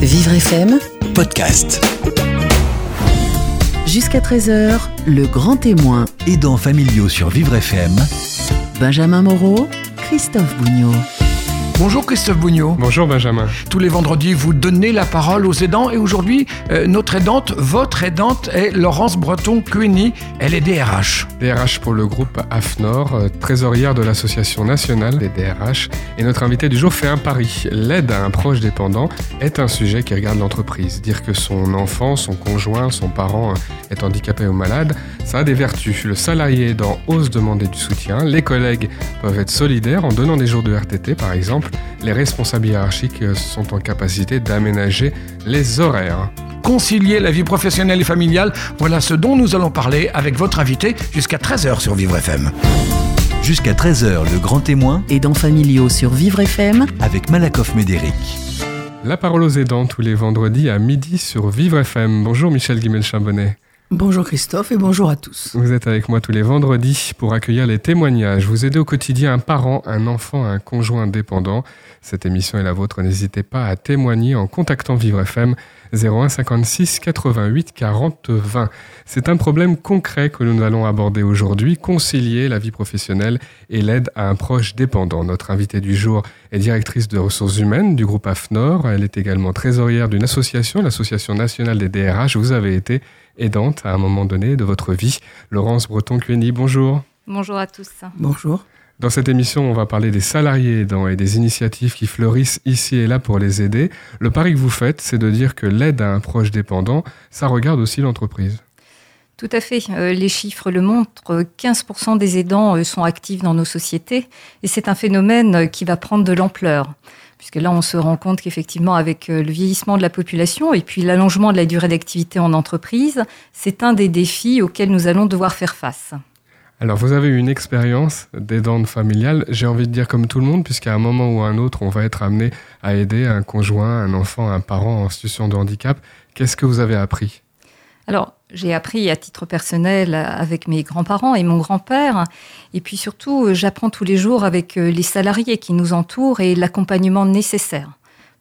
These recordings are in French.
Vivre FM, podcast. jusqu'à 13h, le grand témoin. Aidants familiaux sur Vivre FM. Benjamin Moreau, Christophe Bougnot. Bonjour Christophe Bougnot. Bonjour Benjamin. Tous les vendredis, vous donnez la parole aux aidants et aujourd'hui, euh, notre aidante, votre aidante est Laurence Breton-Cueni. Elle est DRH. DRH pour le groupe AFNOR, euh, trésorière de l'Association nationale des DRH. Et notre invité du jour fait un pari. L'aide à un proche dépendant est un sujet qui regarde l'entreprise. Dire que son enfant, son conjoint, son parent euh, est handicapé ou malade, ça a des vertus. Le salarié aidant ose demander du soutien. Les collègues peuvent être solidaires en donnant des jours de RTT par exemple. Les responsables hiérarchiques euh, sont en capacité d'aménager les horaires. Concilier la vie professionnelle et familiale, voilà ce dont nous allons parler avec votre invité jusqu'à 13h sur Vivre FM. Jusqu'à 13h, le grand témoin Aidants familiaux sur Vivre FM, avec Malakoff Médéric. La parole aux aidants tous les vendredis à midi sur Vivre FM. Bonjour Michel Guimel-Chambonnet. Bonjour Christophe et bonjour à tous. Vous êtes avec moi tous les vendredis pour accueillir les témoignages. Vous aidez au quotidien un parent, un enfant, un conjoint dépendant. Cette émission est la vôtre. N'hésitez pas à témoigner en contactant Vivre FM 01 56 88 40 20. C'est un problème concret que nous allons aborder aujourd'hui, concilier la vie professionnelle et l'aide à un proche dépendant. Notre invitée du jour est directrice de ressources humaines du groupe AFNOR. Elle est également trésorière d'une association, l'Association nationale des DRH. Vous avez été aidante à un moment donné de votre vie. Laurence Breton-Cueni, bonjour. Bonjour à tous. Bonjour. Dans cette émission, on va parler des salariés aidants et des initiatives qui fleurissent ici et là pour les aider. Le pari que vous faites, c'est de dire que l'aide à un proche dépendant, ça regarde aussi l'entreprise. Tout à fait. Euh, les chiffres le montrent. 15% des aidants euh, sont actifs dans nos sociétés et c'est un phénomène euh, qui va prendre de l'ampleur. Puisque là, on se rend compte qu'effectivement, avec euh, le vieillissement de la population et puis l'allongement de la durée d'activité en entreprise, c'est un des défis auxquels nous allons devoir faire face. Alors, vous avez eu une expérience d'aidante familiale, j'ai envie de dire comme tout le monde, puisqu'à un moment ou à un autre, on va être amené à aider un conjoint, un enfant, un parent en situation de handicap. Qu'est-ce que vous avez appris? Alors, j'ai appris à titre personnel avec mes grands-parents et mon grand-père. Et puis surtout, euh, j'apprends tous les jours avec euh, les salariés qui nous entourent et l'accompagnement nécessaire.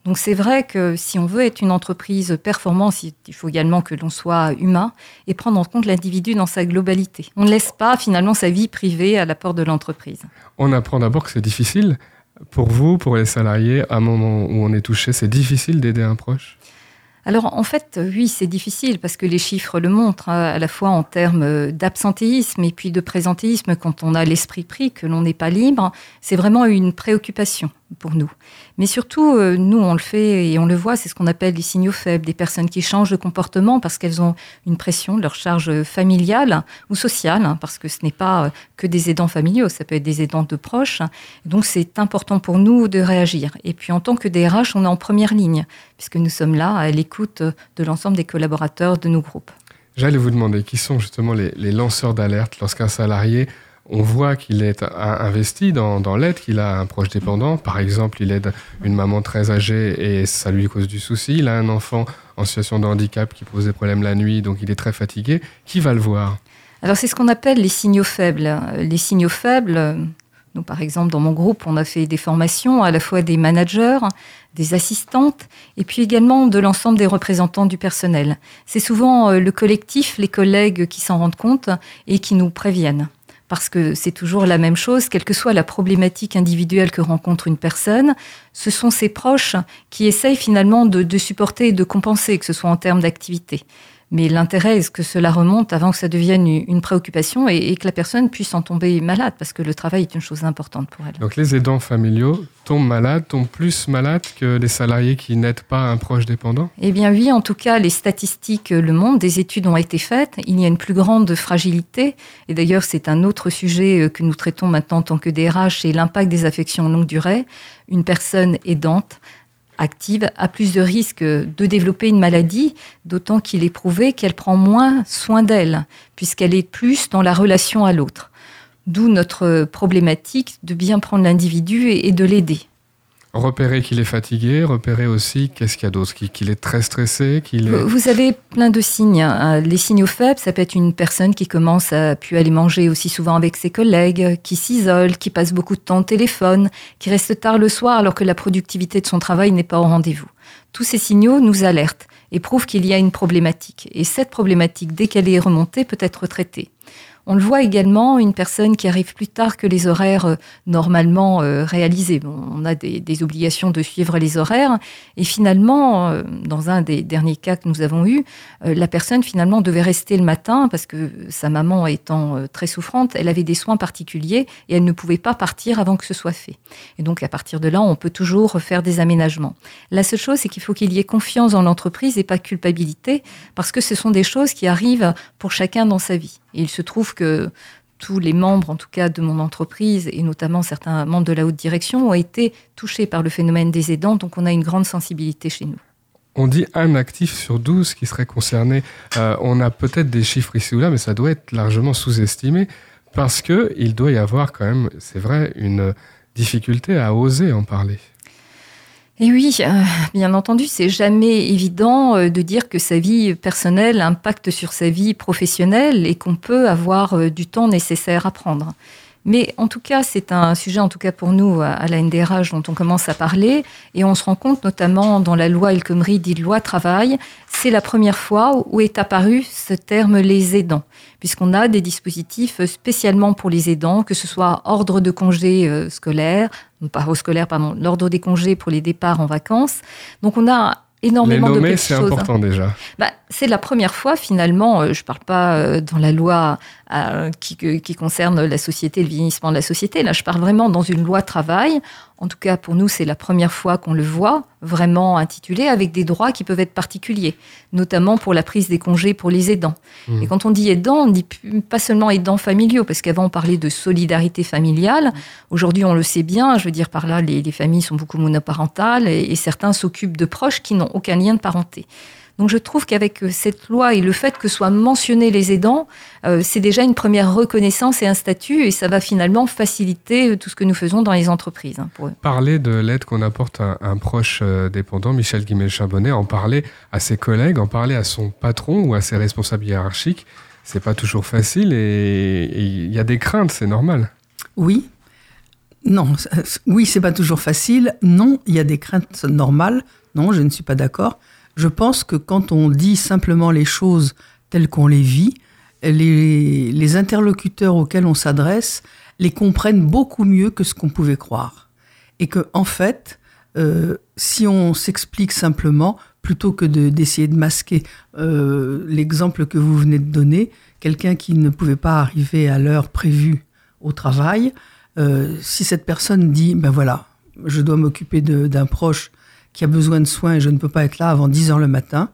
Donc c'est vrai que si on veut être une entreprise performante, il faut également que l'on soit humain et prendre en compte l'individu dans sa globalité. On ne laisse pas finalement sa vie privée à la porte de l'entreprise. On apprend d'abord que c'est difficile. Pour vous, pour les salariés, à un moment où on est touché, c'est difficile d'aider un proche? Alors en fait, oui, c'est difficile parce que les chiffres le montrent, hein, à la fois en termes d'absentéisme et puis de présentéisme, quand on a l'esprit pris, que l'on n'est pas libre, c'est vraiment une préoccupation pour nous. Mais surtout, euh, nous, on le fait et on le voit, c'est ce qu'on appelle les signaux faibles, des personnes qui changent de comportement parce qu'elles ont une pression de leur charge familiale ou sociale, hein, parce que ce n'est pas euh, que des aidants familiaux, ça peut être des aidants de proches. Donc c'est important pour nous de réagir. Et puis en tant que DRH, on est en première ligne, puisque nous sommes là à l'écoute de l'ensemble des collaborateurs de nos groupes. J'allais vous demander qui sont justement les lanceurs d'alerte lorsqu'un salarié on voit qu'il est investi dans, dans l'aide, qu'il a un proche dépendant. Par exemple, il aide une maman très âgée et ça lui cause du souci. Il a un enfant en situation de handicap qui pose des problèmes la nuit, donc il est très fatigué. Qui va le voir? Alors c'est ce qu'on appelle les signaux faibles. Les signaux faibles, nous par exemple dans mon groupe, on a fait des formations à la fois des managers, des assistantes et puis également de l'ensemble des représentants du personnel. C'est souvent euh, le collectif, les collègues qui s'en rendent compte et qui nous préviennent parce que c'est toujours la même chose, quelle que soit la problématique individuelle que rencontre une personne, ce sont ses proches qui essayent finalement de, de supporter et de compenser, que ce soit en termes d'activité. Mais l'intérêt est que cela remonte avant que ça devienne une préoccupation et, et, que la personne puisse en tomber malade, parce que le travail est une chose importante pour elle. Donc les aidants familiaux tombent malades, tombent plus malades que les salariés qui n'aident pas un proche dépendant? Eh bien oui, en tout cas, les statistiques le montrent, des études ont été faites, il y a une plus grande fragilité, et d'ailleurs c'est un autre sujet que nous traitons maintenant en tant que DRH, c'est l'impact des affections longue durée. Une personne aidante active a plus de risques de développer une maladie, d'autant qu'il est prouvé qu'elle prend moins soin d'elle, puisqu'elle est plus dans la relation à l'autre. D'où notre problématique de bien prendre l'individu et de l'aider. Repérer qu'il est fatigué, repérer aussi qu'est-ce qu'il y a d'autre, qu'il est très stressé, qu'il. Vous avez plein de signes. Hein. Les signaux faibles, ça peut être une personne qui commence à plus aller manger aussi souvent avec ses collègues, qui s'isole, qui passe beaucoup de temps au téléphone, qui reste tard le soir alors que la productivité de son travail n'est pas au rendez-vous. Tous ces signaux nous alertent et prouvent qu'il y a une problématique. Et cette problématique, dès qu'elle est remontée, peut être traitée. On le voit également, une personne qui arrive plus tard que les horaires euh, normalement euh, réalisés. on a des, obligations de suivre les horaires. Et finalement, euh, dans un des derniers cas que nous avons eu, la personne finalement devait rester le matin parce que sa maman étant très souffrante, elle avait des soins particuliers et elle ne pouvait pas partir avant que ce soit fait. Et donc à partir de là, on peut toujours faire des aménagements. La seule chose, c'est qu'il faut qu'il y ait confiance dans l'entreprise et pas culpabilité parce que ce sont des choses qui arrivent pour chacun dans sa vie. Il se trouve que tous les membres, en tout cas de mon entreprise, et notamment certains membres de la haute direction, ont été touchés par le phénomène des aidants, donc on a une grande sensibilité chez nous. On dit un actif sur 12 qui serait concerné. Euh, on a peut-être des chiffres ici ou là, mais ça doit être largement sous-estimé parce qu'il doit y avoir quand même, c'est vrai, une difficulté à oser en parler. Et oui, euh, bien entendu, c'est jamais évident euh, de dire que sa vie personnelle impacte sur sa vie professionnelle et qu'on peut avoir euh, du temps nécessaire à prendre. Mais en tout cas, c'est un sujet, en tout cas pour nous, à la NDRH, dont on commence à parler. Et on se rend compte, notamment dans la loi El Khomri, dit loi travail, c'est la première fois où est apparu ce terme les aidants, puisqu'on a des dispositifs spécialement pour les aidants, que ce soit ordre de congé euh, scolaire, scolaire, pardon, l'ordre des congés pour les départs en vacances. Donc on a énormément les nommer, c'est important déjà. Bah, c'est la première fois finalement, euh, je ne parle pas euh, dans la loi euh, qui, qui, concerne la société, le vieillissement de la société, là je parle vraiment dans une loi travail. En tout cas pour nous c'est la première fois qu'on le voit vraiment intitulé avec des droits qui peuvent être particuliers, notamment pour la prise des congés pour les aidants. Mmh. Et quand on dit aidants, on dit pas seulement aidants familiaux, parce qu'avant on parlait de solidarité familiale. Aujourd'hui on le sait bien, je veux dire par là les, familles sont beaucoup monoparentales et certains s'occupent de proches qui n'ont aucun lien de parenté. Donc je trouve qu'avec euh, cette loi et le fait que soient mentionnés les aidants, euh, c'est déjà une première reconnaissance et un statut, et ça va finalement faciliter euh, tout ce que nous faisons dans les entreprises. Hein, parler de l'aide qu'on apporte à un proche dépendant, Michel Guimel-Charbonnet, en parler à ses collègues, en parler à son patron ou à ses responsables hiérarchiques, c'est pas toujours facile et il y a des craintes, c'est normal. Oui, non, oui, c'est pas toujours facile. Non, il y a des craintes normales. Non, je ne suis pas d'accord. Je pense que quand on dit simplement les choses telles qu'on les vit, les, interlocuteurs auxquels on s'adresse les comprennent beaucoup mieux que ce qu'on pouvait croire. Et que, en fait, euh, si on s'explique simplement, plutôt que d'essayer de, masquer euh, l'exemple que vous venez de donner, quelqu'un qui ne pouvait pas arriver à l'heure prévue au travail, euh, si cette personne dit, ben voilà, je dois m'occuper d'un proche qui a besoin de soins et je ne peux pas être là avant 10 heures le matin,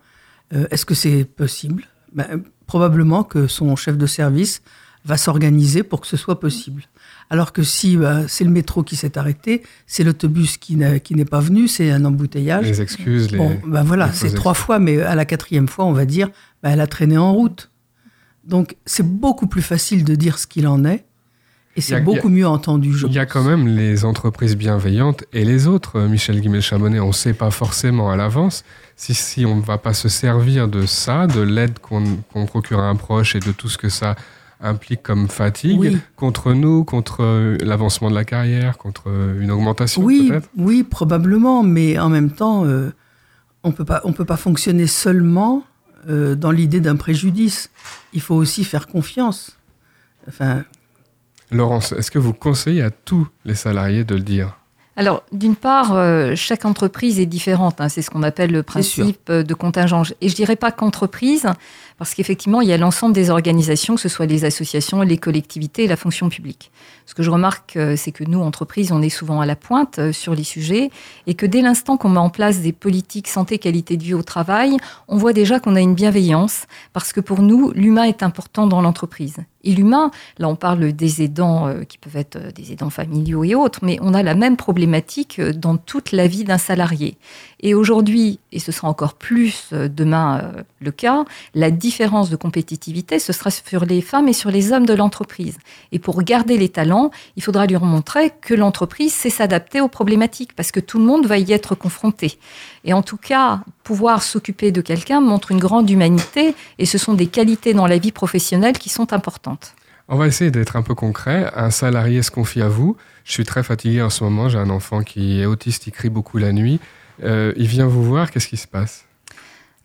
euh, est-ce que c'est possible? Ben, Probablement que son chef de service va s'organiser pour que ce soit possible. Alors que si ben, c'est le métro qui s'est arrêté, c'est l'autobus qui n'est pas venu, c'est un embouteillage. Les excuses, les. Bon, ben voilà, c'est trois fois, mais à la quatrième fois, on va dire, ben, elle a traîné en route. Donc c'est beaucoup plus facile de dire ce qu'il en est et c'est beaucoup mieux entendu, Il y a quand même les entreprises bienveillantes et les autres. Euh, Michel Guimel-Chamonnet, on ne sait pas forcément à l'avance si, si on ne va pas se servir de ça, de l'aide qu'on procure à un proche et de tout ce que ça implique comme fatigue contre nous, contre euh, l'avancement de la carrière, contre euh, une augmentation oui, peut-être? Oui, probablement, mais en même temps, on on peut pas fonctionner seulement dans l'idée d'un préjudice. Il faut aussi faire confiance. Enfin, Laurence, est-ce que vous conseillez à tous les salariés de le dire? Alors, d'une part, euh, chaque entreprise est différente. Hein. c'est ce qu'on appelle le principe de contingence. Et je dirais pas qu'entreprise, parce qu'effectivement, il y a l'ensemble des organisations, que ce soit les associations, les collectivités et la fonction publique. Ce que je remarque, euh, c'est que nous, entreprises, on est souvent à la pointe euh, sur les sujets et que dès l'instant qu'on met en place des politiques santé, qualité de vie au travail, on voit déjà qu'on a une bienveillance parce que pour nous, l'humain est important dans l'entreprise. Et l'humain, là on parle des aidants euh, qui peuvent être des aidants familiaux et autres, mais on a la même problématique dans toute la vie d'un salarié. Et aujourd'hui, et ce sera encore plus euh, demain euh, le cas, la différence de compétitivité, ce sera sur les femmes et sur les hommes de l'entreprise. Et pour garder les talents, il faudra lui remontrer que l'entreprise sait s'adapter aux problématiques, parce que tout le monde va y être confronté. Et en tout cas, pouvoir s'occuper de quelqu'un montre une grande humanité, et ce sont des qualités dans la vie professionnelle qui sont importantes. On va essayer d'être un peu concret. Un salarié se confie à vous. Je suis très fatigué en ce moment. J'ai un enfant qui est autiste, il crie beaucoup la nuit. Euh, il vient vous voir. Qu'est-ce qui se passe?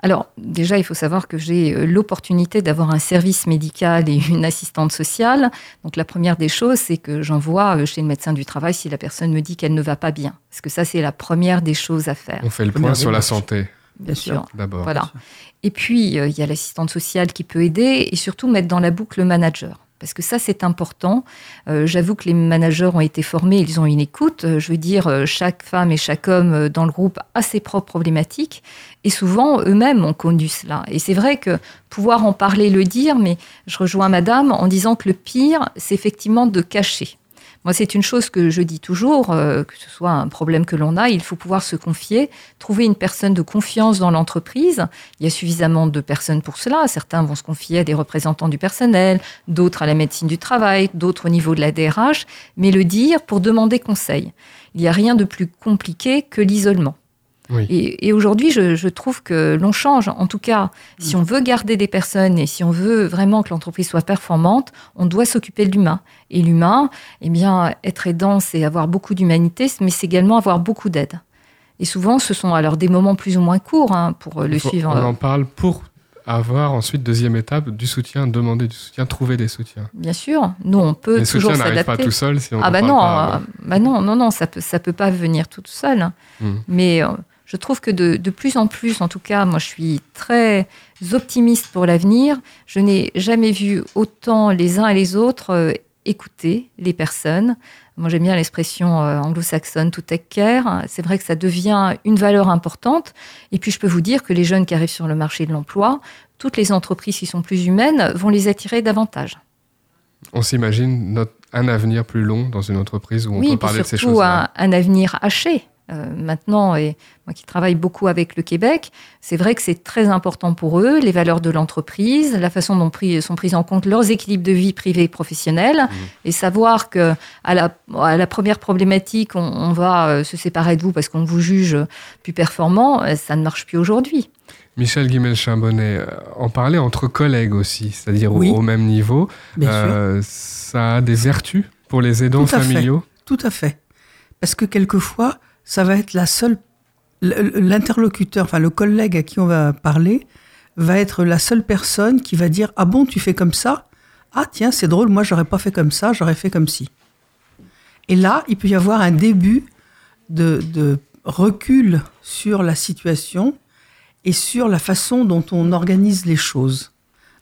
Alors, déjà, il faut savoir que j'ai euh, l'opportunité d'avoir un service médical et une assistante sociale. Donc, la première des choses, c'est que j'envoie euh, chez le médecin du travail si la personne me dit qu'elle ne va pas bien. Parce que ça, c'est la première des choses à faire. On fait le point sur la santé. Bien sûr. D'abord. Voilà. Et puis, il y a l'assistante sociale qui peut aider et surtout mettre dans la boucle le manager parce que ça c'est important. Euh, j'avoue que les managers ont été formés, ils ont une écoute. Euh, je veux dire, euh, chaque femme et chaque homme dans le groupe a ses propres problématiques et souvent eux-mêmes ont connu cela. Et c'est vrai que pouvoir en parler, le dire, mais je rejoins Madame en disant que le pire, c'est effectivement de cacher. Moi, c'est une chose que je dis toujours, euh, que ce soit un problème que l'on a, il faut pouvoir se confier, trouver une personne de confiance dans l'entreprise. Il y a suffisamment de personnes pour cela. Certains vont se confier à des représentants du personnel, d'autres à la médecine du travail, d'autres au niveau de la DRH, mais le dire pour demander conseil. Il n'y a rien de plus compliqué que l'isolement. Et, aujourd'hui, je, trouve que l'on change. En tout cas, si on veut garder des personnes et si on veut vraiment que l'entreprise soit performante, on doit s'occuper de l'humain. Et l'humain, eh bien, être aidant, c'est avoir beaucoup d'humanité, mais c'est également avoir beaucoup d'aide. Et souvent, ce sont alors des moments plus ou moins courts hein, pour le suivre. On en parle pour avoir ensuite deuxième étape du soutien, demander du soutien, trouver des soutiens. Bien sûr, nous on peut Les toujours s'adapter. pas tout seul si on ah bah non, pas, bah non, non, non, ça peut ça peut pas venir tout seul. Hein. Hmm. Mais euh, je trouve que de, plus en plus, en tout cas, moi je suis très optimiste pour l'avenir. Je n'ai jamais vu autant les uns et les autres euh, écouter les personnes. Moi j'aime bien l'expression euh, anglo-saxonne to take care. C'est vrai que ça devient une valeur importante. Et puis je peux vous dire que les jeunes qui arrivent sur le marché de l'emploi, toutes les entreprises qui sont plus humaines vont les attirer davantage. On s'imagine un avenir plus long dans une entreprise où on peut parler de ces choses-là. Un, un avenir haché. Euh, maintenant, et moi qui travaille beaucoup avec le Québec, c'est vrai que c'est très important pour eux, les valeurs de l'entreprise, la façon dont sont prises en compte leurs équilibres de vie privée et professionnelle, mmh. et savoir que à la, à la première problématique, on, va euh, se séparer de vous parce qu'on vous juge plus performant, euh, ça ne marche plus aujourd'hui. Michel Guimel-Chambonnet, en parler entre collègues aussi, c'est-à-dire au, même niveau, ça a des vertus pour les aidants familiaux? Tout à fait. Parce que quelquefois, ça va être la seule, l'interlocuteur, enfin le collègue à qui on va parler, va être la seule personne qui va dire ah bon tu fais comme ça? Ah tiens c'est drôle moi j'aurais pas fait comme ça j'aurais fait comme si et là il peut y avoir un début de, de recul sur la situation et sur la façon dont on organise les choses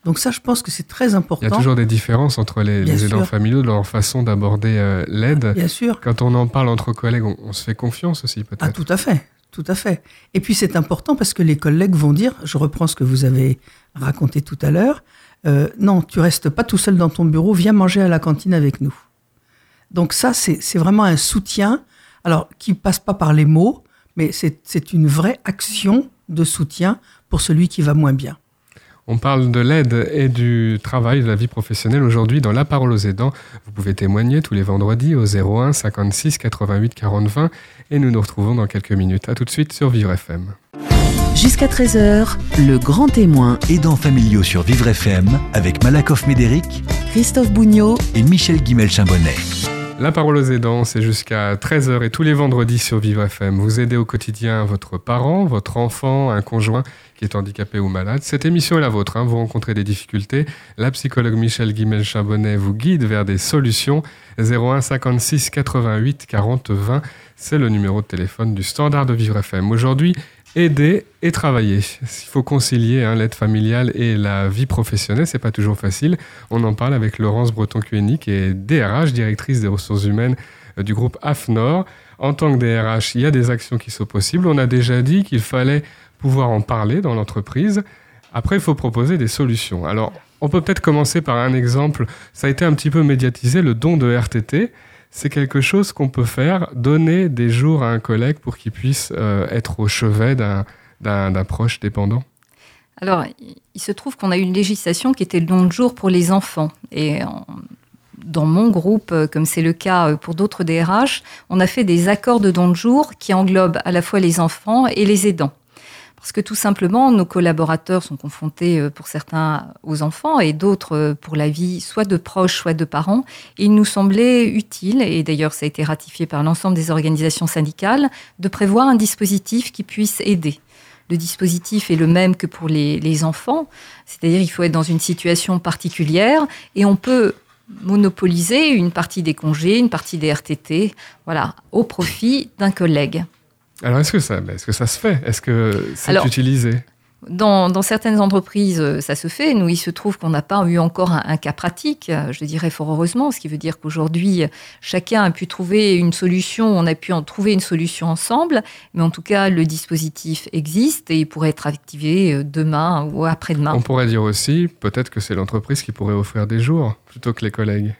donc ça, je pense que c'est très important. Il y a toujours des différences entre les, aidants familiaux leur façon d'aborder euh, l'aide. Bien sûr. Quand on en parle entre collègues, on, se fait confiance aussi peut-être. Ah tout à fait, tout à fait. Et puis c'est important parce que les collègues vont dire, je reprends ce que vous avez raconté tout à l'heure, euh, non, tu restes pas tout seul dans ton bureau, viens manger à la cantine avec nous. Donc ça, c'est vraiment un soutien, alors qui passe pas par les mots, mais c'est une vraie action de soutien pour celui qui va moins bien. On parle de l'aide et du travail, de la vie professionnelle aujourd'hui dans La Parole aux aidants. Vous pouvez témoigner tous les vendredis au 01 56 88 40 20 et nous nous retrouvons dans quelques minutes. A tout de suite sur Vivre FM. Jusqu'à 13h, le grand témoin. Aidants familiaux sur Vivre FM avec Malakoff Médéric, Christophe Bougnot et Michel Guimel-Chambonnet. La parole aux aidants, c'est jusqu'à 13h et tous les vendredis sur Vivre FM. Vous aidez au quotidien votre parent, votre enfant, un conjoint qui est handicapé ou malade. Cette émission est la vôtre. Hein. Vous rencontrez des difficultés. La psychologue Michel Guimel-Chambonnet vous guide vers des solutions. 01 56 88 40 20, c'est le numéro de téléphone du standard de Vivre FM. Aujourd'hui, aider et travailler. Il faut concilier hein, l'aide familiale et la vie professionnelle, c'est pas toujours facile. On en parle avec Laurence Breton-Cueni, qui est DRH, directrice des ressources humaines euh, du groupe AFNOR. En tant que DRH, il y a des actions qui sont possibles. On a déjà dit qu'il fallait pouvoir en parler dans l'entreprise. Après, il faut proposer des solutions. Alors, on peut peut-être commencer par un exemple. Ça a été un petit peu médiatisé, le don de RTT. C'est quelque chose qu'on peut faire, donner des jours à un collègue pour qu'il puisse euh, être au chevet d'un proche dépendant Alors, il se trouve qu'on a une législation qui était le don de jour pour les enfants. Et dans mon groupe, euh, comme c'est le cas euh, pour d'autres DRH, on a fait des accords de don de jour qui englobent à la fois les enfants et les aidants. Parce que tout simplement, nos collaborateurs sont confrontés euh, pour certains aux enfants et d'autres pour la vie soit de proches, soit de parents. Il nous semblait utile, et d'ailleurs ça a été ratifié par l'ensemble des organisations syndicales, de prévoir un dispositif qui puisse aider. Le dispositif est le même que pour les, les enfants, c'est-à-dire il faut être dans une situation particulière et on peut monopoliser une partie des congés, une partie des RTT, voilà, au profit d'un collègue. Alors est-ce que ça, est-ce que ça se fait? Est-ce que c'est utilisé? dans, certaines entreprises, euh, ça se fait. Nous, il se trouve qu'on n'a pas eu encore un, cas pratique, euh, je dirais fort heureusement, ce qui veut dire qu'aujourd'hui, chacun a pu trouver une solution, on a pu en trouver une solution ensemble, mais en tout cas, le dispositif existe et il pourrait être activé euh, demain ou après-demain. On pourrait dire aussi, peut-être que c'est l'entreprise qui pourrait offrir des jours plutôt que les collègues.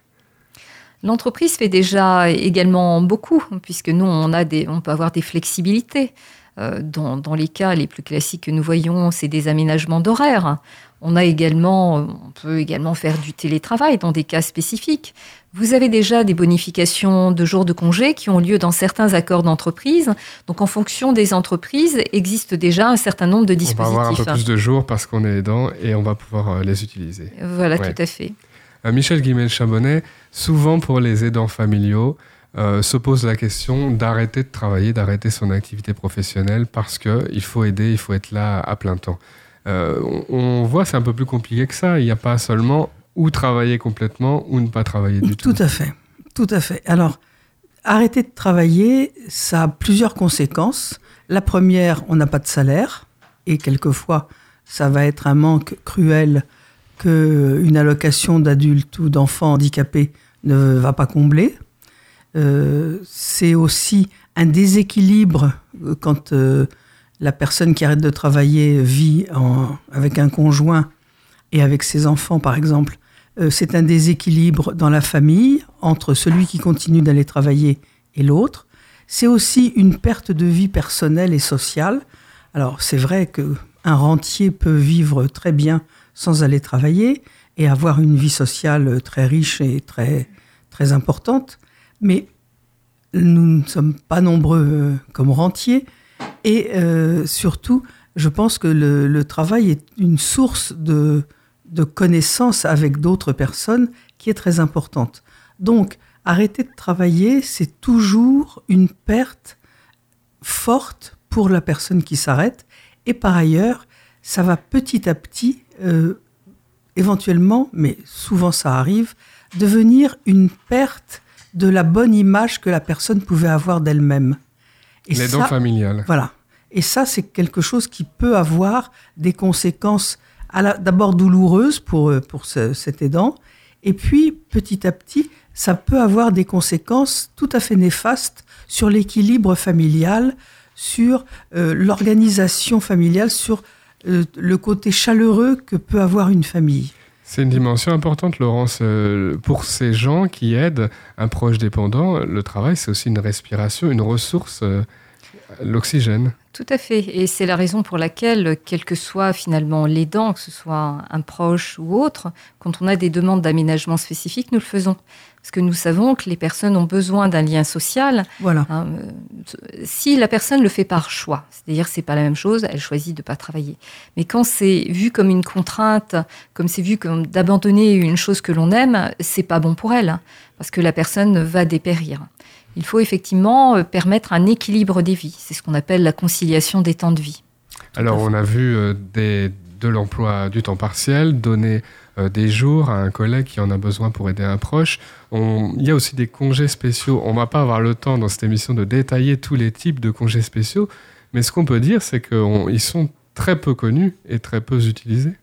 L'entreprise fait déjà également beaucoup, puisque nous, on, a des, on peut avoir des flexibilités. Euh, dans, les cas les plus classiques que nous voyons, c'est des aménagements d'horaire. On a également, on peut également faire du télétravail dans des cas spécifiques. Vous avez déjà des bonifications de jours de congé qui ont lieu dans certains accords d'entreprise. Donc, en fonction des entreprises, existe déjà un certain nombre de dispositifs. On va avoir un peu plus de jours parce qu'on est aidant et on va pouvoir euh, les utiliser. Voilà, tout à fait. Euh, Michel Guimel-Chabonnet, souvent pour les aidants familiaux, euh, se pose la question d'arrêter de travailler, d'arrêter son activité professionnelle parce qu'il faut aider, il faut être là à plein temps. Euh, on, voit c'est un peu plus compliqué que ça. Il n'y a pas seulement ou travailler complètement ou ne pas travailler du tout. Tout à fait, tout à fait. Alors, arrêter de travailler, ça a plusieurs conséquences. La première, on n'a pas de salaire et quelquefois, ça va être un manque cruel qu'une allocation d'adulte ou d'enfant handicapé ne va pas combler. Euh, c'est aussi un déséquilibre euh, quand euh, la personne qui arrête de travailler vit avec un conjoint et avec ses enfants, par exemple. c'est un déséquilibre dans la famille entre celui qui continue d'aller travailler et l'autre. C'est aussi une perte de vie personnelle et sociale. Alors c'est vrai que un rentier peut vivre très bien sans aller travailler et avoir une vie sociale très riche et très très importante. Mais nous ne sommes pas nombreux euh, comme rentiers. Et euh, surtout, je pense que le, travail est une source de, de connaissances avec d'autres personnes qui est très importante. Donc, arrêter de travailler, c'est toujours une perte forte pour la personne qui s'arrête. Et par ailleurs, ça va petit à petit, euh, éventuellement, mais souvent ça arrive, devenir une perte de la bonne image que la personne pouvait avoir d'elle-même. L'aidant familial. Voilà. Et ça, c'est quelque chose qui peut avoir des conséquences d'abord douloureuses pour, euh, pour cet aidant, et puis petit à petit, ça peut avoir des conséquences tout à fait néfastes sur l'équilibre familial, sur euh, l'organisation familiale, sur euh, le côté chaleureux que peut avoir une famille. C'est une dimension importante, Laurence. Euh, pour ces gens qui aident un proche dépendant, le travail, c'est aussi une respiration, une ressource, euh, l'oxygène. Tout à fait. Et c'est la raison pour laquelle, quel que soit finalement l'aidant, que ce soit un proche ou autre, quand on a des demandes d'aménagement spécifiques, nous le faisons. Parce que nous savons que les personnes ont besoin d'un lien social. Voilà. Hein, euh, si la personne le fait par choix, c'est-à-dire c'est pas la même chose, elle choisit de pas travailler. Mais quand c'est vu comme une contrainte, comme c'est vu comme d'abandonner une chose que l'on aime, c'est pas bon pour elle, hein, parce que la personne va dépérir. Il faut effectivement euh, permettre un équilibre des vies. C'est ce qu'on appelle la conciliation des temps de vie. Alors on a vu euh, des, de l'emploi du temps partiel, donner des jours à un collègue qui en a besoin pour aider un proche. il y a aussi des congés spéciaux. On ne va pas avoir le temps dans cette émission de détailler tous les types de congés spéciaux, mais ce qu'on peut dire, c'est qu'ils sont très peu connus et très peu utilisés.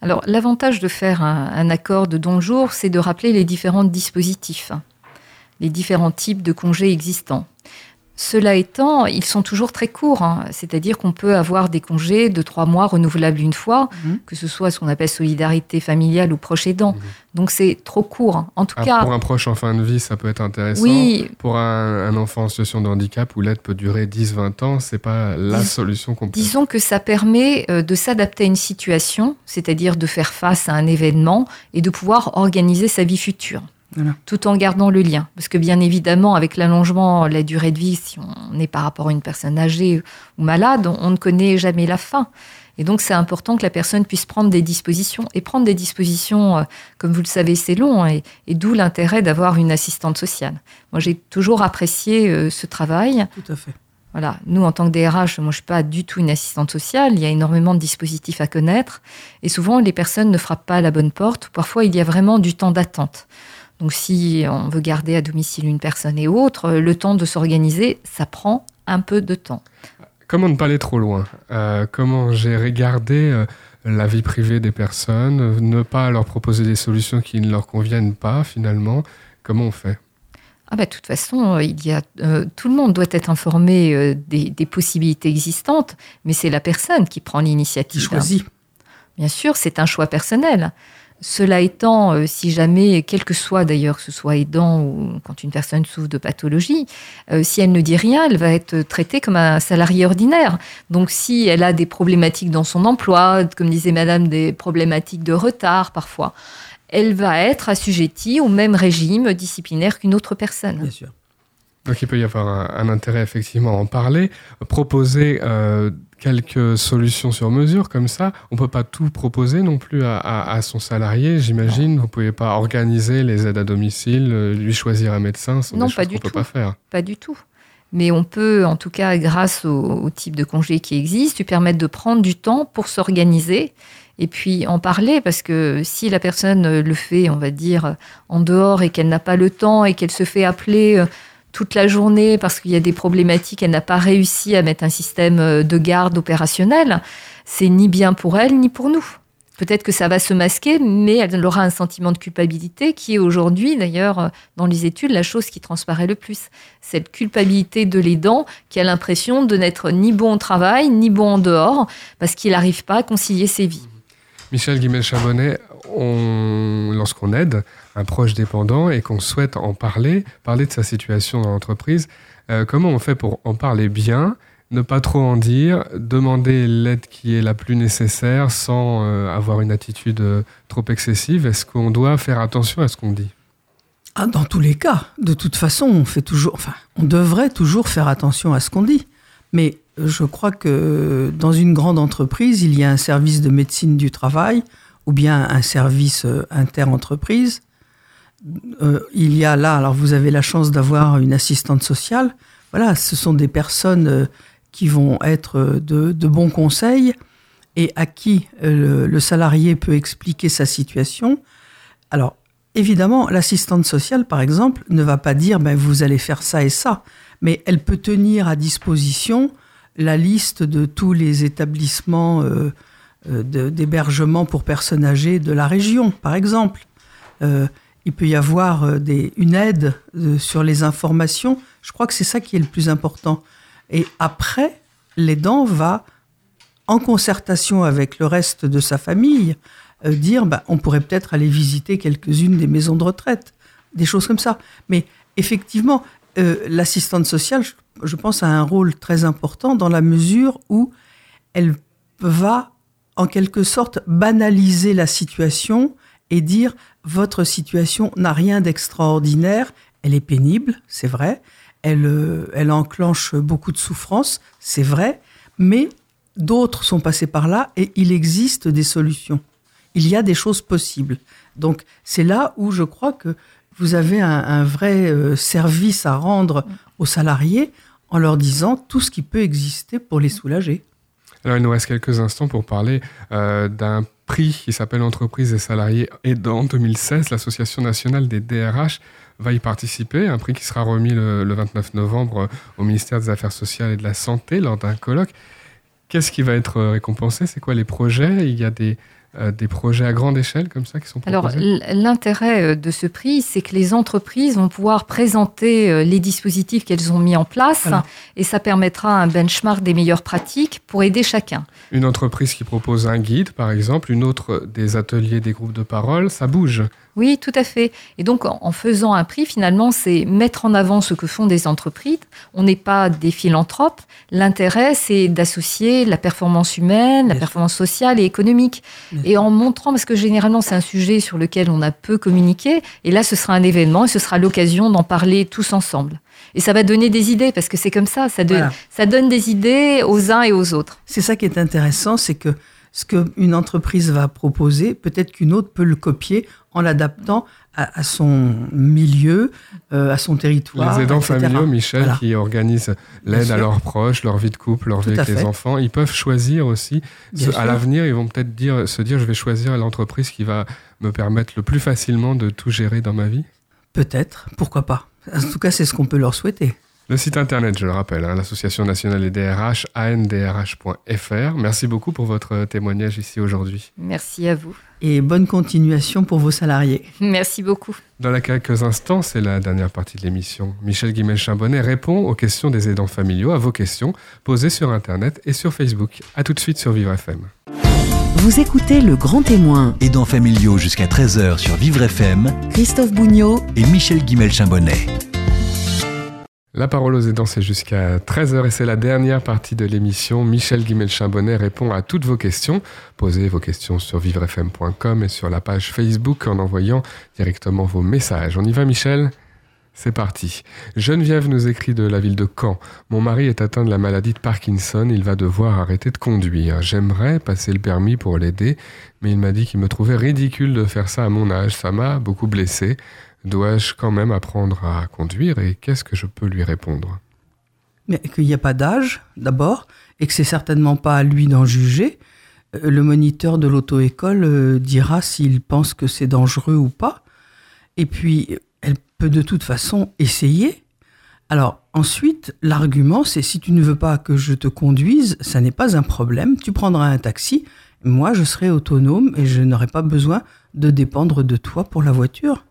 Alors, l'avantage de faire un, accord de don jour, c'est de rappeler les différents dispositifs, les différents types de congés existants. Cela étant, ils sont toujours très courts, hein. c'est-à-dire qu'on peut avoir des congés de trois mois renouvelables une fois, Mhm. que ce soit ce qu'on appelle solidarité familiale ou proche aidant. Mhm. Donc c'est trop court. En tout Ah, cas, pour un proche en fin de vie, ça peut être intéressant. oui, Pour un, un enfant en situation de handicap où l'aide peut durer 10-20 ans, c'est pas la Dis- solution qu'on peut. disons que ça permet euh, de s'adapter à une situation, c'est-à-dire de faire face à un événement et de pouvoir organiser sa vie future. Voilà. tout en gardant le lien. Parce que bien évidemment, avec l'allongement, la durée de vie, si on est par rapport à une personne âgée ou malade, on, ne connaît jamais la fin. Et donc, c'est important que la personne puisse prendre des dispositions. Et prendre des dispositions, euh, comme vous le savez, c'est long. hein, Et, et d'où l'intérêt d'avoir une assistante sociale. Moi, j'ai toujours apprécié euh, ce travail. Tout à fait. Voilà, nous en tant que DRH, moi je suis pas du tout une assistante sociale. Il y a énormément de dispositifs à connaître, et souvent les personnes ne frappent pas à la bonne porte. Parfois, il y a vraiment du temps d'attente. Donc, si on veut garder à domicile une personne et autre, le temps de s'organiser, ça prend un peu de temps. Comment ne pas aller trop loin? Euh, Comment gérer, garder euh, la vie privée des personnes, euh, ne pas leur proposer des solutions qui ne leur conviennent pas finalement? Comment on fait? Ah bah, de toute façon, euh, il y a, euh, tout le monde doit être informé euh, des, des possibilités existantes, mais c'est la personne qui prend Qui l'initiative. choisit. Bien sûr, c'est un choix personnel. Cela étant, euh, si jamais, quel que soit d'ailleurs, que ce soit aidant ou quand une personne souffre de pathologie, euh, si elle ne dit rien, elle va être traitée comme un salarié ordinaire. Donc si elle a des problématiques dans son emploi, comme disait Madame, des problématiques de retard parfois, elle va être assujettie au même régime disciplinaire qu'une autre personne. Bien sûr. Donc il peut y avoir un, intérêt effectivement à en parler, proposer euh, quelques solutions sur mesure comme ça. On peut pas tout proposer non plus à, à- à son salarié, j'imagine. Vous pouvez pas organiser les aides à domicile, euh, lui choisir un médecin, ce sont Non, des pas du qu'on peut tout. pas faire. Pas du tout. Mais on peut, en tout cas, grâce au, au type de congé qui existe, lui permettre de prendre du temps pour s'organiser et puis en parler, parce que si la personne euh, le fait, on va dire, en dehors et qu'elle n'a pas le temps et qu'elle se fait appeler euh, toute la journée parce qu'il y a des problématiques, elle n'a pas réussi à mettre un système euh, de garde opérationnel, c'est ni bien pour elle ni pour nous. Peut-être que ça va se masquer, mais elle aura un sentiment de culpabilité qui est aujourd'hui, d'ailleurs, euh, dans les études, la chose qui transparaît le plus. Cette culpabilité de l'aidant qui a l'impression de n'être ni bon au travail, ni bon en dehors, parce qu'il n'arrive pas à concilier ses vies. Michel Guimel-Chabonnet, on- lorsqu'on aide un proche dépendant et qu'on souhaite en parler, parler de sa situation dans l'entreprise, euh, comment on fait pour en parler bien, ne pas trop en dire, demander l'aide qui est la plus nécessaire sans euh, avoir une attitude euh, trop excessive? Est-ce qu'on doit faire attention à ce qu'on dit? Ah, dans tous les cas, de toute façon, on fait toujours, enfin, on devrait toujours faire attention à ce qu'on dit. Mais je crois que dans une grande entreprise, il y a un service de médecine du travail ou bien un service inter-entreprise. Euh, il y a là, alors vous avez la chance d'avoir une assistante sociale. Voilà, ce sont des personnes euh, qui vont être euh, de, bons conseils et à qui le, salarié peut expliquer sa situation. Alors, évidemment, l'assistante sociale, par exemple, ne va pas dire ben, vous allez faire ça et ça, mais elle peut tenir à disposition la liste de tous les établissements d'hébergement pour personnes âgées de la région, par exemple. Il peut y avoir euh, des, une aide euh, sur les informations. Je crois que c'est ça qui est le plus important. Et après, l'aidant va, en concertation avec le reste de sa famille, euh, dire bah, on pourrait peut-être aller visiter quelques-unes des maisons de retraite, des choses comme ça. Mais effectivement, l'assistante sociale, je, je pense, a un rôle très important dans la mesure où elle va, en quelque sorte, banaliser la situation et dire votre situation n'a rien d'extraordinaire, elle est pénible, c'est vrai, elle, euh, elle enclenche beaucoup de souffrance, c'est vrai, mais d'autres sont passés par là et il existe des solutions. Il y a des choses possibles. Donc c'est là où je crois que vous avez un, un vrai euh, service à rendre aux salariés en leur disant tout ce qui peut exister pour les soulager. Alors, il nous reste quelques instants pour parler euh, d'un prix qui s'appelle Entreprise des salariés aidants 2016. L'Association nationale des DRH va y participer. Un prix qui sera remis le, le 29 novembre euh, au ministère des Affaires sociales et de la Santé lors d'un colloque. Qu'est-ce qui va être euh, récompensé? C'est quoi les projets? Il y a des, des projets à grande échelle comme ça qui sont Alors, proposés l- l'intérêt euh, de ce prix, c'est que les entreprises vont pouvoir présenter euh, les dispositifs qu'elles ont mis en place Voilà. et ça permettra un benchmark des meilleures pratiques pour aider chacun. Une entreprise qui propose un guide, par exemple, une autre des ateliers, des groupes de parole, ça bouge. Oui, tout à fait. Et donc, en faisant un prix, finalement, c'est mettre en avant ce que font des entreprises. On n'est pas des philanthropes. L'intérêt, c'est d'associer la performance humaine, la sûr. performance sociale et économique. Bien Et en montrant, parce que généralement, c'est un sujet sur lequel on a peu communiqué, et là, ce sera un événement et ce sera l'occasion d'en parler tous ensemble. Et ça va donner des idées, parce que c'est comme ça, ça, Voilà. ça donne des idées aux uns et aux autres. C'est ça qui est intéressant, c'est que ce qu'une entreprise va proposer, peut-être qu'une autre peut le copier en l'adaptant à, à son milieu, euh, à son territoire. les aidants etc. familiaux, Michel, Voilà. qui organisent l'aide à leurs proches, leur vie de couple, leur Tout vie avec les enfants, ils peuvent choisir aussi. Ce- à l'avenir, ils vont peut-être dire, se dire, je vais choisir l'entreprise qui va me permettre le plus facilement de tout gérer dans ma vie. Peut-être, pourquoi pas. En tout cas, c'est ce qu'on peut leur souhaiter. Le site internet, je le rappelle, hein, l'Association nationale des DRH, andrh.fr. Merci beaucoup pour votre témoignage ici aujourd'hui. Merci à vous. Et bonne continuation pour vos salariés. Merci beaucoup. Dans la quelques instants, c'est la dernière partie de l'émission. Michel Guimel-Chambonnet répond aux questions des aidants familiaux, à vos questions posées sur Internet et sur Facebook. A tout de suite sur Vivre FM. Vous écoutez Le Grand Témoin, Aidants familiaux jusqu'à 13h sur Vivre FM Christophe Bougnot et Michel Guimel-Chambonnet. La parole aux aidants, c'est jusqu'à 13h et c'est la dernière partie de l'émission. Michel Guimel-Chambonnet répond à toutes vos questions. Posez vos questions sur vivrefm.com et sur la page Facebook en envoyant directement vos messages. On y va, Michel? C'est parti. Geneviève nous écrit de la ville de Caen. Mon mari est atteint de la maladie de Parkinson. Il va devoir arrêter de conduire. J'aimerais passer le permis pour l'aider, mais il m'a dit qu'il me trouvait ridicule de faire ça à mon âge. Ça m'a beaucoup blessé. Dois-je quand même apprendre à conduire et qu'est-ce que je peux lui répondre? Mais qu'il n'y a pas d'âge, d'abord, et que c'est certainement pas à lui d'en juger. Euh, Le moniteur de l'auto-école euh, dira s'il pense que c'est dangereux ou pas. Et puis, elle peut de toute façon essayer. Alors, ensuite, l'argument, c'est si tu ne veux pas que je te conduise, ça n'est pas un problème. Tu prendras un taxi. Moi, je serai autonome et je n'aurai pas besoin de dépendre de toi pour la voiture.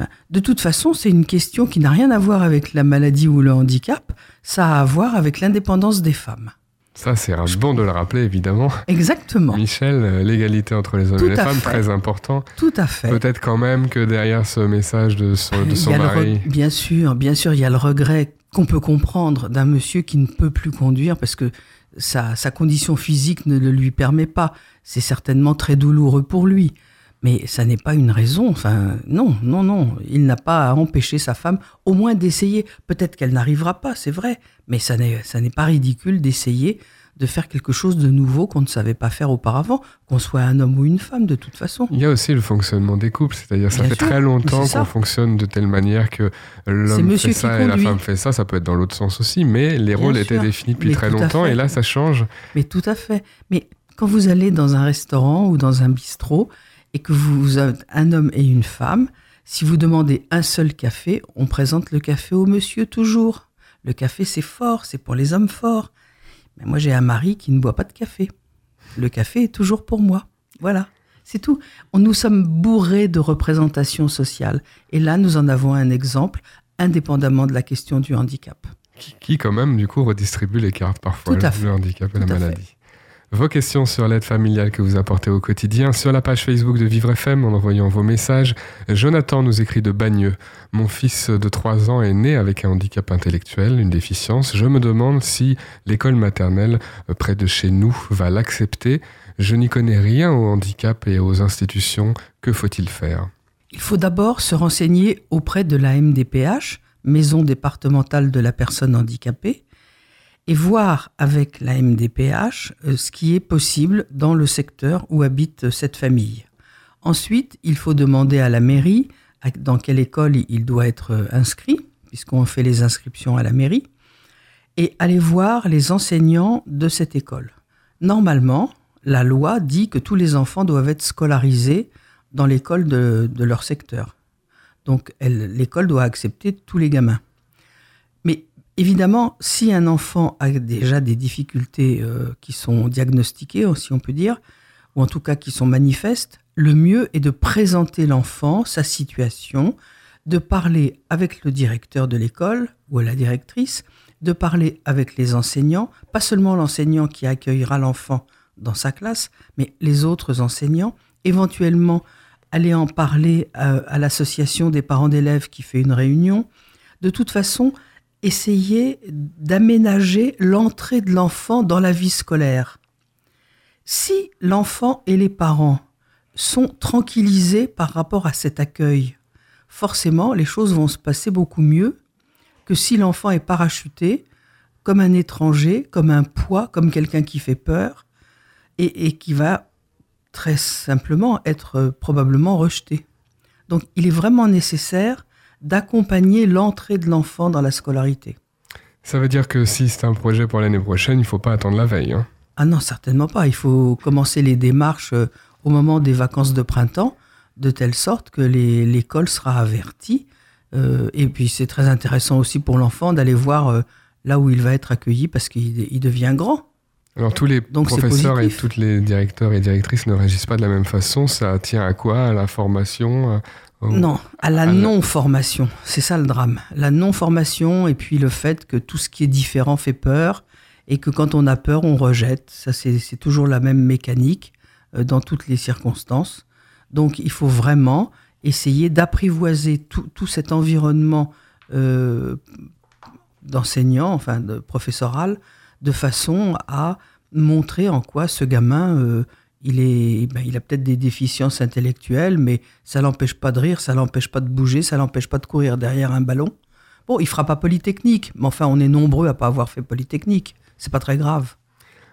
Enfin, de toute façon, c'est une question qui n'a rien à voir avec la maladie ou le handicap. Ça a à voir avec l'indépendance des femmes. Ça, c'est bon de le rappeler, évidemment. Exactement. Michel, euh, l'égalité entre les hommes Tout et les femmes, fait. très important. Tout à fait. Peut-être quand même que derrière ce message de son, de mari... Bien sûr, bien sûr, il y a le regret qu'on peut comprendre d'un monsieur qui ne peut plus conduire parce que sa, sa condition physique ne le lui permet pas. C'est certainement très douloureux pour lui. Mais ça n'est pas une raison. Enfin, non, non, non. Il n'a pas à empêcher sa femme au moins d'essayer. Peut-être qu'elle n'arrivera pas, c'est vrai. Mais ça n'est, ça n'est pas ridicule d'essayer de faire quelque chose de nouveau qu'on ne savait pas faire auparavant, qu'on soit un homme ou une femme de toute façon. Il y a aussi le fonctionnement des couples, c'est-à-dire ça Bien fait sûr, très longtemps qu'on fonctionne de telle manière que l'homme fait ça et la femme fait ça, ça peut être dans l'autre sens aussi, mais les Bien rôles sûr. étaient définis depuis Mais très longtemps et là ça change. Mais tout à fait. Mais quand vous allez dans un restaurant ou dans un bistrot et que vous êtes un homme et une femme, si vous demandez un seul café, on présente le café au monsieur toujours. Le café, c'est fort, c'est pour les hommes forts. Mais moi, j'ai un mari qui ne boit pas de café. Le café est toujours pour moi. Voilà. C'est tout. Nous sommes bourrés de représentations sociales. Et là, nous en avons un exemple, indépendamment de la question du handicap. Qui, qui, quand même du coup redistribue les cartes parfois, Tout à le, fait. handicap et la à fait. Vos questions sur l'aide familiale que vous apportez au quotidien sur la page Facebook de Vivre FM en envoyant vos messages. Jonathan nous écrit de Bagneux. Mon fils de 3 ans est né avec un handicap intellectuel, une déficience. Je me demande si l'école maternelle euh, près de chez nous va l'accepter. Je n'y connais rien au handicap et aux institutions. Que faut-il faire? Il faut d'abord se renseigner auprès de la MDPH, Maison départementale de la personne handicapée, et voir avec la MDPH euh, ce qui est possible dans le secteur où habite cette famille. Ensuite, il faut demander à la mairie dans quelle école il doit être euh, inscrit, puisqu'on fait les inscriptions à la mairie, et aller voir les enseignants de cette école. Normalement, la loi dit que tous les enfants doivent être scolarisés dans l'école de, de leur secteur. Donc l'école doit accepter tous les gamins. Évidemment, si un enfant a déjà des difficultés euh, qui sont diagnostiquées, si on peut dire, ou en tout cas qui sont manifestes, le mieux est de présenter l'enfant, sa situation, de parler avec le directeur de l'école ou la directrice, de parler avec les enseignants, pas seulement l'enseignant qui accueillera l'enfant dans sa classe, mais les autres enseignants, éventuellement aller en parler à, à l'association des parents d'élèves qui fait une réunion. De toute façon, essayer d'aménager l'entrée de l'enfant dans la vie scolaire. Si l'enfant et les parents sont tranquillisés par rapport à cet accueil, forcément les choses vont se passer beaucoup mieux que si l'enfant est parachuté comme un étranger, comme un poids, comme quelqu'un qui fait peur et, et qui va très simplement être probablement rejeté. Donc il est vraiment nécessaire d'accompagner l'entrée de l'enfant dans la scolarité. Ça veut dire que si c'est un projet pour l'année prochaine, il ne faut pas attendre la veille. Hein ah non, certainement pas. Il faut commencer les démarches euh, au moment des vacances de printemps, de telle sorte que l'école sera avertie. Euh, et puis c'est très intéressant aussi pour l'enfant d'aller voir euh, là où il va être accueilli parce qu'il devient grand. Alors tous les Donc professeurs et tous les directeurs et directrices ne réagissent pas de la même façon. Ça tient à quoi À la formation non, à la non-formation. C'est ça le drame. La non-formation et puis le fait que tout ce qui est différent fait peur et que quand on a peur, on rejette. Ça, c'est toujours la même mécanique euh, dans toutes les circonstances. Donc, il faut vraiment essayer d'apprivoiser tout, cet environnement euh, d'enseignant, enfin de professoral, de façon à montrer en quoi ce gamin euh, il, est, ben, il a peut-être des déficiences intellectuelles, mais ça l'empêche pas de rire, ça l'empêche pas de bouger, ça l'empêche pas de courir derrière un ballon. Bon, il fera pas Polytechnique, mais enfin, on est nombreux à pas avoir fait Polytechnique. C'est pas très grave.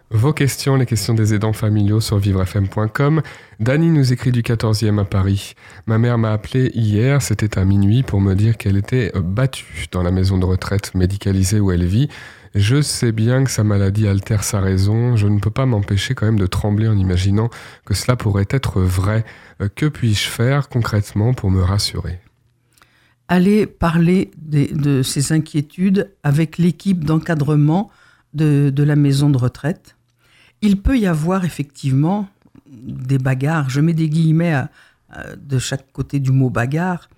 Vos questions, les questions des aidants familiaux sur vivrefm.com. Dany nous écrit du 14e à Paris. Ma mère m'a appelé hier, c'était à minuit, pour me dire qu'elle était battue dans la maison de retraite médicalisée où elle vit. Je sais bien que sa maladie altère sa raison, je ne peux pas m'empêcher quand même de trembler en imaginant que cela pourrait être vrai. Euh, que puis-je faire concrètement pour me rassurer? Allez parler de ces inquiétudes avec l'équipe d'encadrement de, la maison de retraite. Il peut y avoir effectivement des bagarres, je mets des guillemets de chaque côté du mot bagarre,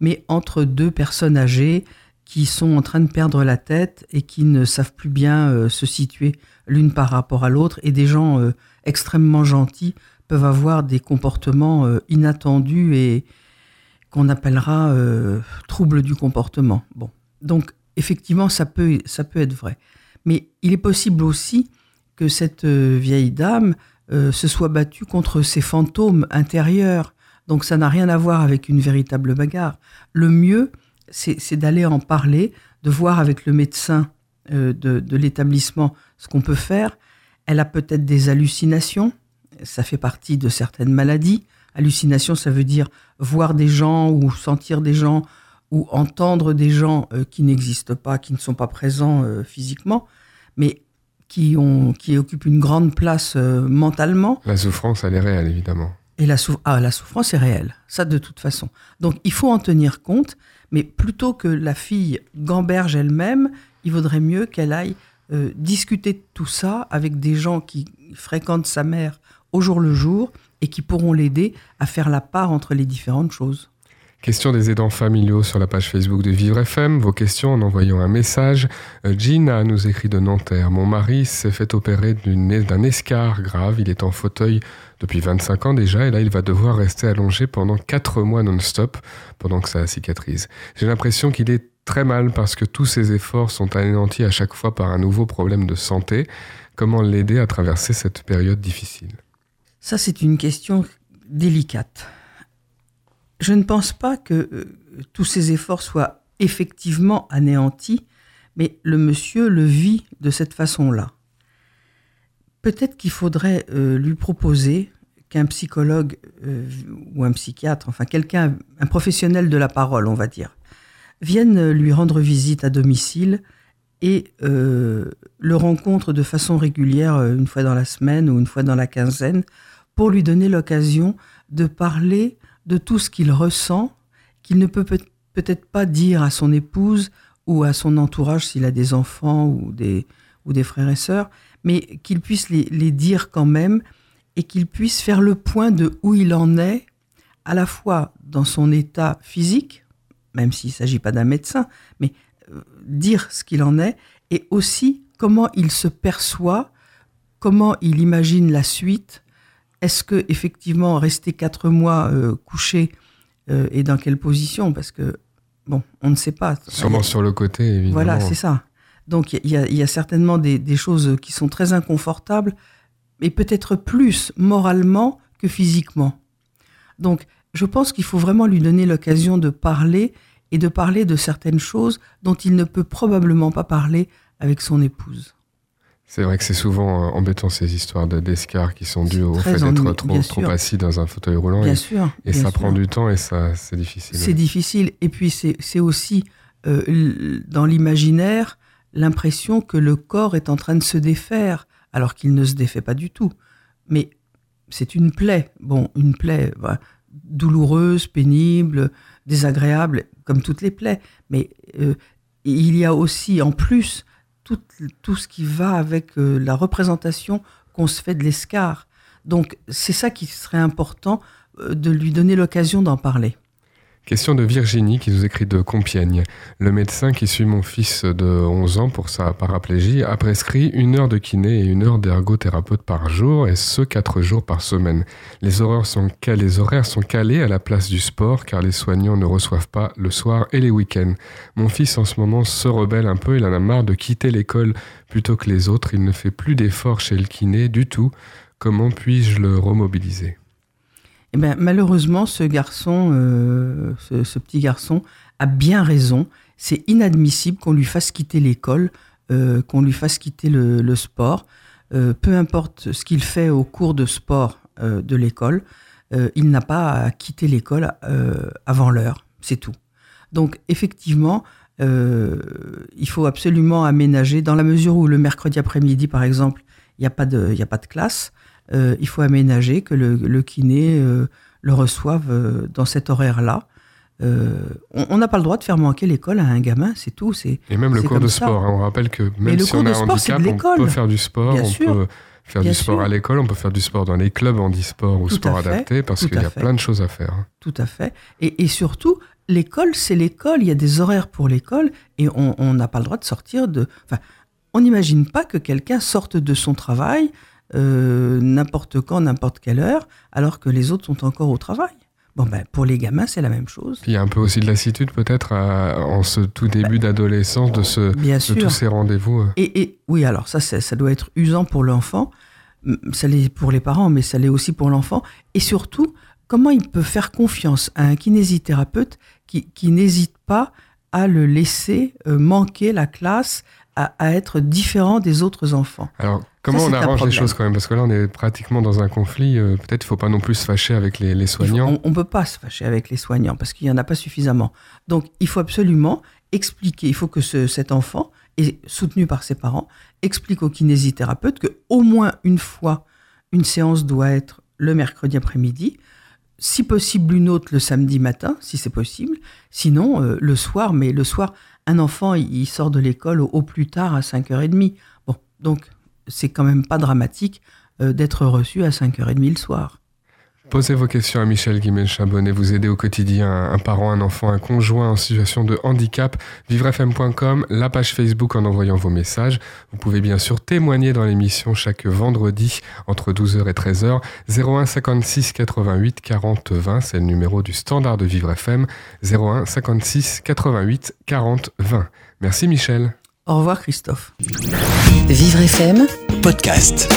mais entre deux personnes âgées, qui sont en train de perdre la tête et qui ne savent plus bien euh, se situer l'une par rapport à l'autre. Et des gens euh, extrêmement gentils peuvent avoir des comportements euh, inattendus et qu'on appellera troubles du comportement. Bon, donc effectivement, ça peut, ça peut être vrai. Mais il est possible aussi que cette vieille dame se soit battue contre ses fantômes intérieurs. Donc ça n'a rien à voir avec une véritable bagarre. Le mieux, c'est d'aller en parler, de voir avec le médecin euh, de, l'établissement ce qu'on peut faire. Elle a peut-être des hallucinations, ça fait partie de certaines maladies. Hallucination, ça veut dire voir des gens ou sentir des gens ou entendre des gens euh, qui n'existent pas, qui ne sont pas présents euh, physiquement, mais qui, ont, qui occupent une grande place mentalement. La souffrance, elle est réelle, évidemment. Et la, ah, la souffrance est réelle, ça de toute façon. Donc il faut en tenir compte mais plutôt que la fille gamberge elle-même, il vaudrait mieux qu'elle aille euh, discuter de tout ça avec des gens qui fréquentent sa mère au jour le jour et qui pourront l'aider à faire la part entre les différentes choses. Question des aidants familiaux sur la page Facebook de Vivre FM. Vos questions en envoyant un message. Euh, Gina nous écrit de Nanterre. Mon mari s'est fait opérer d'un escar grave. Il est en fauteuil depuis 25 ans déjà et là il va devoir rester allongé pendant 4 mois non-stop pendant que ça cicatrise. J'ai l'impression qu'il est très mal parce que tous ses efforts sont anéantis à chaque fois par un nouveau problème de santé. Comment l'aider à traverser cette période difficile? Ça c'est une question délicate. Je ne pense pas que euh, tous ces efforts soient effectivement anéantis, mais le monsieur le vit de cette façon-là. Peut-être qu'il faudrait euh, lui proposer qu'un psychologue euh, ou un psychiatre, enfin quelqu'un, un professionnel de la parole, on va dire, vienne lui rendre visite à domicile et euh, le rencontre de façon régulière, une fois dans la semaine ou une fois dans la quinzaine, pour lui donner l'occasion de parler de tout ce qu'il ressent, qu'il ne peut peut-être pas dire à son épouse ou à son entourage s'il a des enfants ou des, ou des frères et sœurs, mais qu'il puisse les, dire quand même et qu'il puisse faire le point de où il en est, à la fois dans son état physique, même s'il ne s'agit pas d'un médecin, mais euh, dire ce qu'il en est, et aussi comment il se perçoit, comment il imagine la suite. Est-ce que effectivement rester quatre mois euh, couché euh, et dans quelle position? Parce que bon, on ne sait pas. Sûrement sur le côté, évidemment. Voilà, c'est ça. Donc il y, y, a certainement des, des, choses qui sont très inconfortables, mais peut-être plus moralement que physiquement. Donc je pense qu'il faut vraiment lui donner l'occasion de parler et de parler de certaines choses dont il ne peut probablement pas parler avec son épouse. C'est vrai que c'est souvent euh, embêtant ces histoires d'escar qui sont dues au fait d'être trop, trop assis dans un fauteuil roulant. Bien et, sûr. Et bien ça sûr. prend du temps et ça c'est difficile. C'est difficile. Et puis c'est aussi euh, dans l'imaginaire l'impression que le corps est en train de se défaire alors qu'il ne se défait pas du tout. Mais c'est une plaie. Bon, une plaie douloureuse, pénible, désagréable, comme toutes les plaies. Mais euh, il y a aussi en plus tout, tout ce qui va avec euh, la représentation qu'on se fait de l'escar. Donc c'est ça qui serait important euh, de lui donner l'occasion d'en parler. Question de Virginie qui nous écrit de Compiègne. Le médecin qui suit mon fils de 11 ans pour sa paraplégie a prescrit une heure de kiné et une heure d'ergothérapeute par jour, et ce, quatre jours par semaine. Les horaires, sont calés, les horaires sont calés à la place du sport car les soignants ne reçoivent pas le soir et les week-ends. Mon fils en ce moment se rebelle un peu, il en a marre de quitter l'école plutôt que les autres, il ne fait plus d'efforts chez le kiné du tout. Comment puis-je le remobiliser? Eh ben, malheureusement, ce garçon, euh, ce, petit garçon, a bien raison. C'est inadmissible qu'on lui fasse quitter l'école, euh, qu'on lui fasse quitter le, sport. Euh, peu importe ce qu'il fait au cours de sport de l'école, il n'a pas à quitter l'école avant l'heure. C'est tout. Donc, effectivement, il faut absolument aménager, dans la mesure où le mercredi après-midi, par exemple, il n'y a pas de classe, euh, il faut aménager que le, le kiné euh, le reçoive euh, dans cet horaire-là. Euh, on n'a pas le droit de faire manquer l'école à un gamin, c'est tout. C'est et même le cours de sport. Hein, on rappelle que même si on a un handicap, on peut faire du sport, Bien on sûr. peut faire Bien du sport sûr. à l'école, on peut faire du sport dans les clubs handisport ou Tout sport adapté, parce qu'il y a fait. plein de choses à faire. hein. Tout à fait. Et, et surtout, l'école, c'est l'école. Il y a des horaires pour l'école et on on n'a pas le droit de sortir de. Enfin, on n'imagine pas que quelqu'un sorte de son travail euh, n'importe quand, n'importe quelle heure, alors que les autres sont encore au travail. Bon, ben, pour les gamins, c'est la même chose. Il y a un peu aussi de lassitude peut-être en ce tout début d'adolescence de, ce, Bien de sûr. tous ces rendez-vous. euh. Et, et oui, alors ça, ça, ça doit être usant pour l'enfant, ça l'est pour les parents, mais ça l'est aussi pour l'enfant. Et surtout, comment il peut faire confiance à un kinésithérapeute qui, qui n'hésite pas à le laisser euh, manquer la classe, à, à être différent des autres enfants? Alors, comment Ça, on arrange les choses quand même Parce que là, on est pratiquement dans un conflit. euh, Peut-être il faut pas non plus se fâcher avec les, les Il faut- soignants. on ne peut pas se fâcher avec les soignants parce qu'il n'y en a pas suffisamment. Donc, il faut absolument expliquer, il faut que ce- cet enfant, soutenu par ses parents, explique au kinésithérapeute que au moins une fois, une séance doit être le mercredi après-midi, si possible une autre le samedi matin, si c'est possible, sinon euh, le soir, mais le soir, un enfant, il, il sort de l'école au, au plus tard à 5h30. Bon, donc c'est quand même pas dramatique euh, d'être reçu à 5h30 le soir. Posez vos questions à Michel Guimel-Chabonnet. Vous aidez au quotidien un, parent, un enfant, un conjoint en situation de handicap. Vivrefm.com, la page Facebook en envoyant vos messages. Vous pouvez bien sûr témoigner dans l'émission chaque vendredi entre 12h et 13h. 01 56 88 40 20, c'est le numéro du standard de Vivre FM. 01 56 88 40 20. Merci Michel. Au revoir Christophe. Vivre FM Podcast.